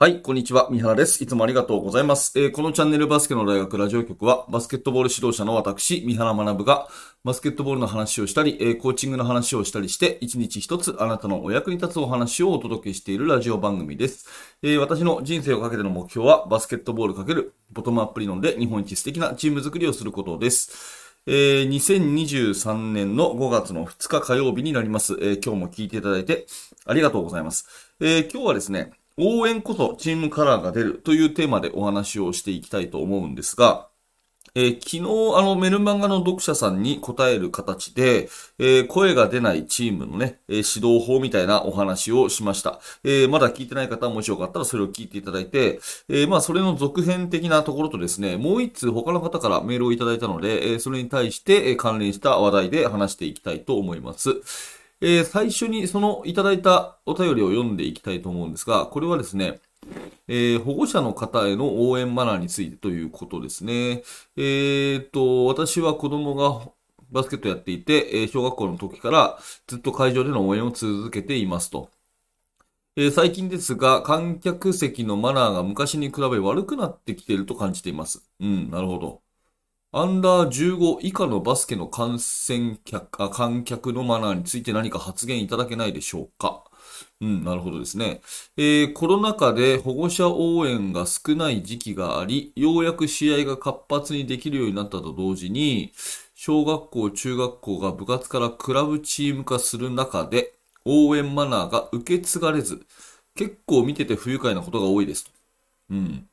はい、こんにちは。三原です。いつもありがとうございます。えーこのチャンネルバスケの大学ラジオ局は、バスケットボール指導者の私、三原学が、バスケットボールの話をしたり、えーコーチングの話をしたりして、一日一つあなたのお役に立つお話をお届けしているラジオ番組です。えー私の人生をかけての目標は、バスケットボールかけるボトムアップ理論で日本一素敵なチーム作りをすることです。えー2023年の5月の2日火曜日になります。えー今日も聞いていただいてありがとうございます。えー今日はですね、応援こそチームカラーが出るというテーマでお話をしていきたいと思うんですが、えー昨日あのメルマガの読者さんに答える形で、えー声が出ないチームのね、えー指導法みたいなお話をしました。えーまだ聞いてない方もしよかったらそれを聞いていただいて、えーまあそれの続編的なところとですね、もう一通他の方からメールをいただいたので、えーそれに対して関連した話題で話していきたいと思います。えー最初にそのいただいたお便りを読んでいきたいと思うんですが、これはですね、えー保護者の方への応援マナーについてということですね。えーっと、私は子供がバスケットやっていて、え小学校の時からずっと会場での応援を続けていますと。えー最近ですが、観客席のマナーが昔に比べ悪くなってきていると感じています。うん、なるほど。アンダー15以下のバスケの観戦客、あ観客のマナーについて何か発言いただけないでしょうか？うん、なるほどですね。えーコロナ禍で保護者応援が少ない時期があり、ようやく試合が活発にできるようになったと同時に、小学校、中学校が部活からクラブチーム化する中で、応援マナーが受け継がれず、結構見てて不愉快なことが多いです。うん。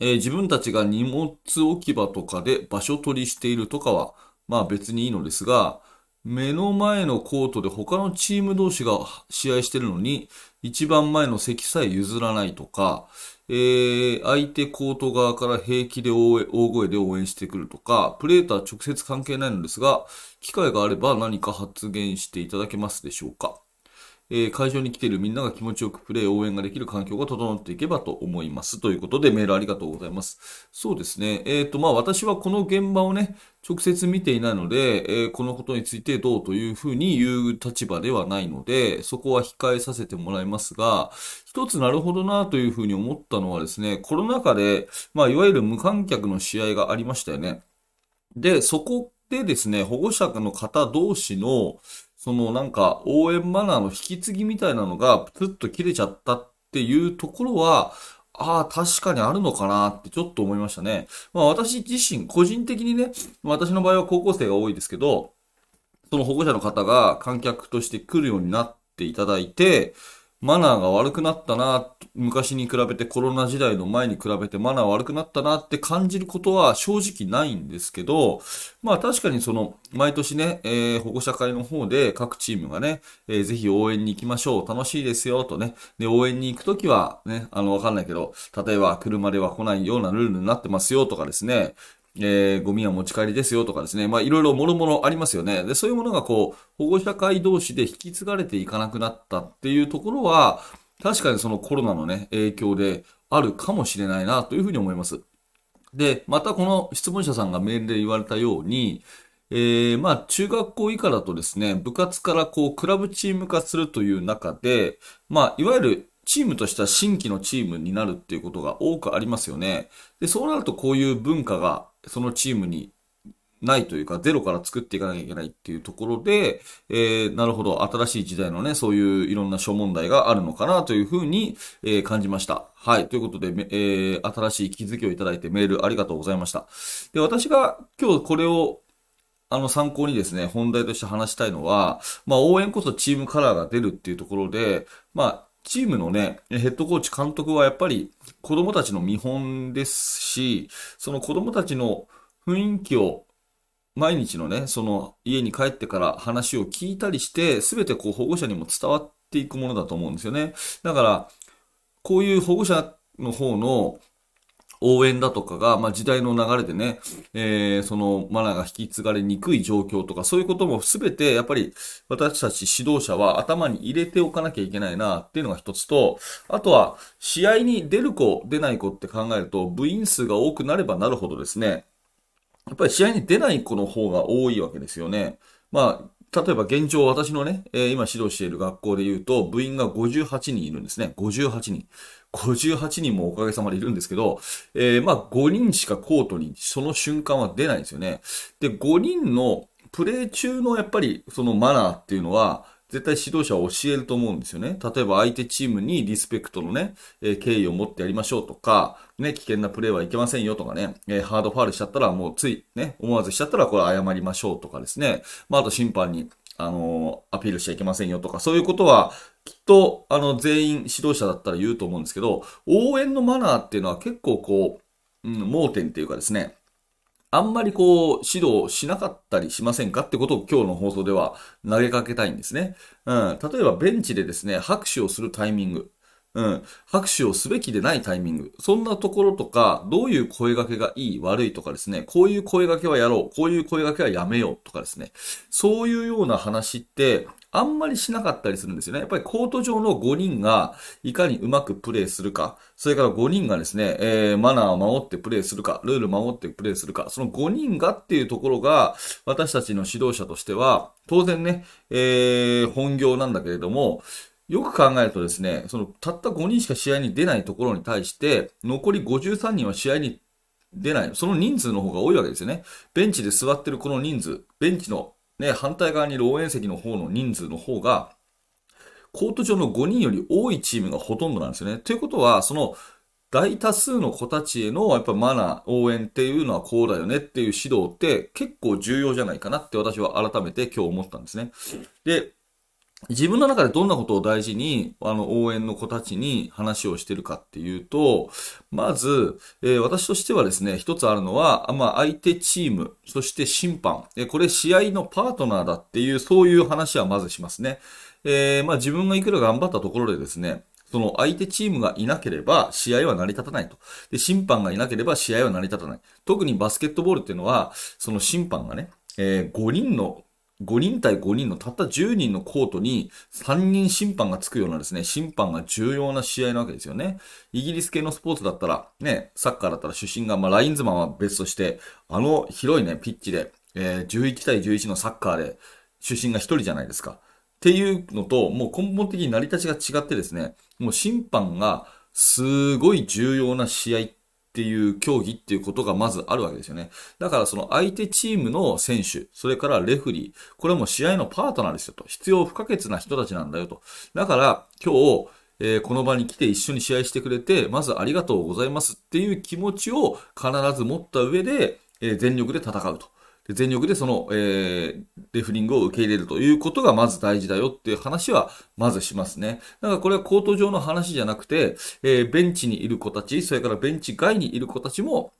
えー自分たちが荷物置き場とかで場所取りしているとかは、まあ別にいいのですが、目の前のコートで他のチーム同士が試合してるのに、一番前の席さえ譲らないとか、えー相手コート側から平気で大声で応援してくるとか、プレーとは直接関係ないのですが、機会があれば何か発言していただけますでしょうか。え会場に来ているみんなが気持ちよくプレー、応援ができる環境が整っていけばと思います。ということでメールありがとうございます。そうですね。えっ、と、まあ私はこの現場をね、直接見ていないので、えーこのことについてどうというふうに言う立場ではないので、そこは控えさせてもらいますが、一つなるほどなというふうに思ったのはですね、コロナ禍で、まあいわゆる無観客の試合がありましたよね。で、そこでですね、保護者の方同士の、そのなんか応援マナーの引き継ぎみたいなのがプツッと切れちゃったっていうところは、ああ、確かにあるのかなってちょっと思いましたね。まあ私自身、個人的にね、私の場合は高校生が多いですけど、その保護者の方が観客として来るようになっていただいて、マナーが悪くなったな、昔に比べてコロナ時代の前に比べてマナー悪くなったなって感じることは正直ないんですけど、まあ確かにその、毎年ね、えー保護者会の方で各チームがね、えーぜひ応援に行きましょう、楽しいですよとね、で、応援に行くときはね、あの、わかんないけど、例えば車では来ないようなルールになってますよとかですね、えーゴミは持ち帰りですよとかですね、まあいろいろもろもろありますよね。で、そういうものがこう、保護者会同士で引き継がれていかなくなったっていうところは、確かにそのコロナのね、影響であるかもしれないなというふうに思います。で、またこの質問者さんがメールで言われたように、えーまあ中学校以下だとですね、部活からこうクラブチーム化するという中で、まあいわゆるチームとしては新規のチームになるっていうことが多くありますよね。で、そうなるとこういう文化がそのチームにないというか、ゼロから作っていかなきゃいけないっていうところで、えーなるほど、新しい時代のね、そういういろんな諸問題があるのかなというふうに、えー感じました。はい。ということで、えー新しい気づきをいただいてメールありがとうございました。で、私が今日これをあの参考にですね、本題として話したいのは、まあ応援こそチームカラーが出るっていうところで、まあチームのね、ヘッドコーチ、監督はやっぱり子供たちの見本ですし、その子供たちの雰囲気を毎日のね、その家に帰ってから話を聞いたりして、すべてこう保護者にも伝わっていくものだと思うんですよね。だから、こういう保護者の方の応援だとかが、まあ、時代の流れでね、えーそのマナーが引き継がれにくい状況とか、そういうこともすべて、やっぱり私たち指導者は頭に入れておかなきゃいけないなっていうのが一つと、あとは、試合に出る子、出ない子って考えると、部員数が多くなればなるほどですね、やっぱり試合に出ない子の方が多いわけですよね。まあ、例えば現状私のね、えー、今指導している学校で言うと、部員が58人いるんですね。58人。58人もおかげさまでいるんですけど、えー、まあ5人しかコートにその瞬間は出ないんですよね。で、5人のプレイ中のやっぱりそのマナーっていうのは、絶対指導者は教えると思うんですよね。例えば相手チームにリスペクトのね、えー、敬意を持ってやりましょうとか、ね、危険なプレーはいけませんよとかね、えー、ハードファールしちゃったらもうつい、ね、思わずしちゃったらこれ謝りましょうとかですね。まあ、あと審判に、あのー、アピールしちゃいけませんよとか、そういうことは、きっと、あの、全員指導者だったら言うと思うんですけど、応援のマナーっていうのは結構こう、うん、盲点っていうかですね、あんまりこう、指導しなかったりしませんかってことを今日の放送では投げかけたいんですね。うん。例えばベンチでですね、拍手をするタイミング。うん。拍手をすべきでないタイミング。そんなところとか、どういう声掛けがいい、悪いとかですね、こういう声掛けはやろう、こういう声掛けはやめようとかですね。そういうような話って、あんまりしなかったりするんですよね。やっぱりコート上の5人がいかにうまくプレーするか、それから5人がですね、えー、マナーを守ってプレーするか、ルールを守ってプレーするか、その5人がっていうところが、私たちの指導者としては、当然ね、えー、本業なんだけれども、よく考えるとですね、そのたった5人しか試合に出ないところに対して、残り53人は試合に出ない。その人数の方が多いわけですよね。ベンチで座ってるこの人数、ベンチのね、反対側にいる応援席の方の人数の方が、コート上の5人より多いチームがほとんどなんですよね。ということは、その大多数の子たちへのやっぱマナー、応援っていうのはこうだよねっていう指導って結構重要じゃないかなって私は改めて今日思ったんですね。で、自分の中でどんなことを大事に、あの、応援の子たちに話をしてるかっていうと、まず、えー、私としてはですね、一つあるのは、まあ、相手チーム、そして審判、えー、これ試合のパートナーだっていう、そういう話はまずしますね。えー、まあ、自分がいくら頑張ったところでですね、その相手チームがいなければ試合は成り立たないと。で、審判がいなければ試合は成り立たない。特にバスケットボールっていうのは、その審判がね、えー、5人の5人対5人のたった10人のコートに3人審判がつくようなですね、審判が重要な試合なわけですよね。イギリス系のスポーツだったら、ね、サッカーだったら主審が、まあ、ラインズマンは別として、あの広いね、ピッチで、えー、11対11のサッカーで主審が1人じゃないですか。っていうのと、もう根本的に成り立ちが違ってですね、もう審判がすごい重要な試合ってっていう競技っていうことがまずあるわけですよね。だからその相手チームの選手、それからレフリー、これも試合のパートナーですよと。必要不可欠な人たちなんだよと。だから今日、えー、この場に来て一緒に試合してくれて、まずありがとうございますっていう気持ちを必ず持った上で、えー、全力で戦うと。で全力でその、えー、レフリングを受け入れるということがまず大事だよっていう話はまずしますね。だからこれはコート上の話じゃなくて、えー、ベンチにいる子たち、それからベンチ外にいる子たちも、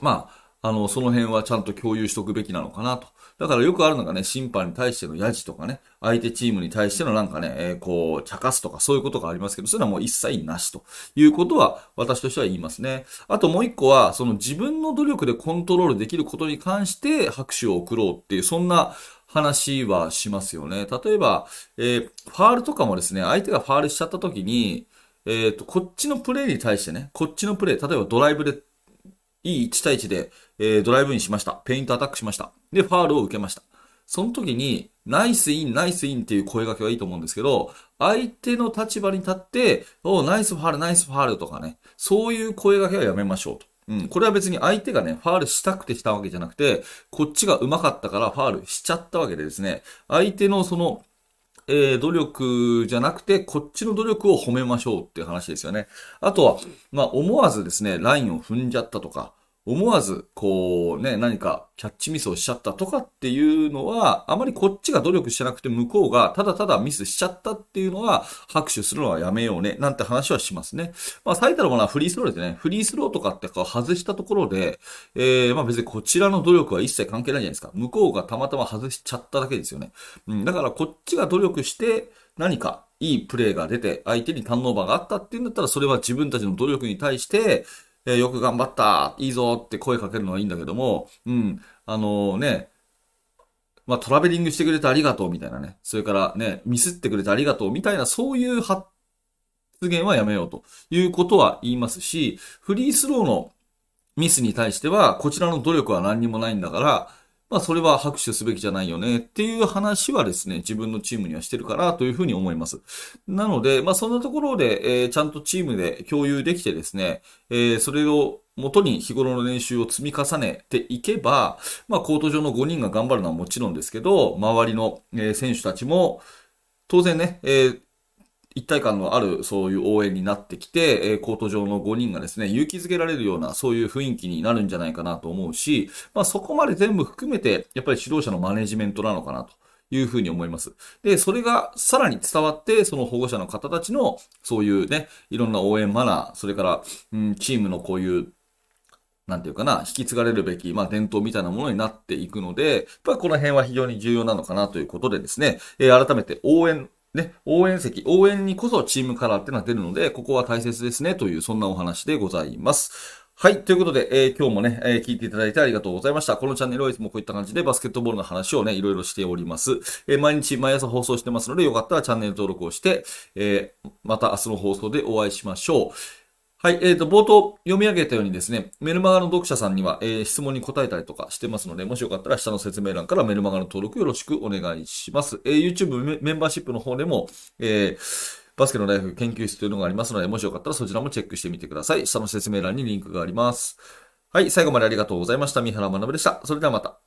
まあ、あの、その辺はちゃんと共有しとくべきなのかなと。だからよくあるのがね、審判に対してのヤジとかね、相手チームに対してのなんかね、えー、こう、茶化すとかそういうことがありますけど、それはもう一切なしということは私としては言いますね。あともう一個は、その自分の努力でコントロールできることに関して拍手を送ろうっていう、そんな話はしますよね。例えば、えー、ファールとかもですね、相手がファールしちゃった時に、えっ、ー、と、こっちのプレーに対してね、こっちのプレー、例えばドライブでいい1対1で、えー、ドライブインしました。ペイントアタックしました。で、ファールを受けました。その時に、ナイスイン、ナイスインっていう声掛けはいいと思うんですけど、相手の立場に立って、おナイスファール、ナイスファールとかね、そういう声掛けはやめましょうと。うん。これは別に相手がね、ファールしたくてしたわけじゃなくて、こっちが上手かったからファールしちゃったわけでですね、相手のその、えー、努力じゃなくて、こっちの努力を褒めましょうっていう話ですよね。あとは、まあ、思わずですね、ラインを踏んじゃったとか、思わず、こうね、何かキャッチミスをしちゃったとかっていうのは、あまりこっちが努力してなくて向こうがただただミスしちゃったっていうのは、拍手するのはやめようね、なんて話はしますね。まあ最たるものはフリースローですね。フリースローとかってこう外したところで、えー、まあ別にこちらの努力は一切関係ないじゃないですか。向こうがたまたま外しちゃっただけですよね。うん、だからこっちが努力して、何かいいプレーが出て、相手にターンオーバーがあったっていうんだったら、それは自分たちの努力に対して、えー、よく頑張った。いいぞって声かけるのはいいんだけども、うん、あのー、ね、まあ、トラベリングしてくれてありがとうみたいなね。それからね、ミスってくれてありがとうみたいな、そういう発言はやめようと。いうことは言いますし、フリースローのミスに対しては、こちらの努力は何にもないんだから、まあそれは拍手すべきじゃないよねっていう話はですね、自分のチームにはしてるかなというふうに思います。なので、まあそんなところで、えー、ちゃんとチームで共有できてですね、えー、それを元に日頃の練習を積み重ねていけば、まあコート上の5人が頑張るのはもちろんですけど、周りの、選手たちも、当然ね、えー、一体感のあるそういう応援になってきて、えー、コート上の5人がですね、勇気づけられるようなそういう雰囲気になるんじゃないかなと思うし、まあそこまで全部含めて、やっぱり指導者のマネジメントなのかなと。いうふうに思います。で、それがさらに伝わって、その保護者の方たちの、そういうね、いろんな応援マナー、それから、うん、チームのこういうなんていうかな、引き継がれるべき、まあ、伝統みたいなものになっていくので、やっぱりこの辺は非常に重要なのかなということでですね、えー、改めて応援ね、応援席、応援にこそチームカラーってのは出るので、ここは大切ですね、という、そんなお話でございます。はい。ということで、えー、今日もね、えー、聞いていただいてありがとうございました。このチャンネルはいつもこういった感じでバスケットボールの話をね、いろいろしております。えー、毎日毎朝放送してますので、よかったらチャンネル登録をして、えまた明日の放送でお会いしましょう。はい、えっ、ー、と、冒頭読み上げたようにですね、メルマガの読者さんには、えー、質問に答えたりとかしてますので、もしよかったら下の説明欄からメルマガの登録よろしくお願いします。えー、YouTube メンバーシップの方でも、え、バスケのライフ研究室というのがありますので、もしよかったらそちらもチェックしてみてください。下の説明欄にリンクがあります。はい、最後までありがとうございました。三原学でした。それではまた。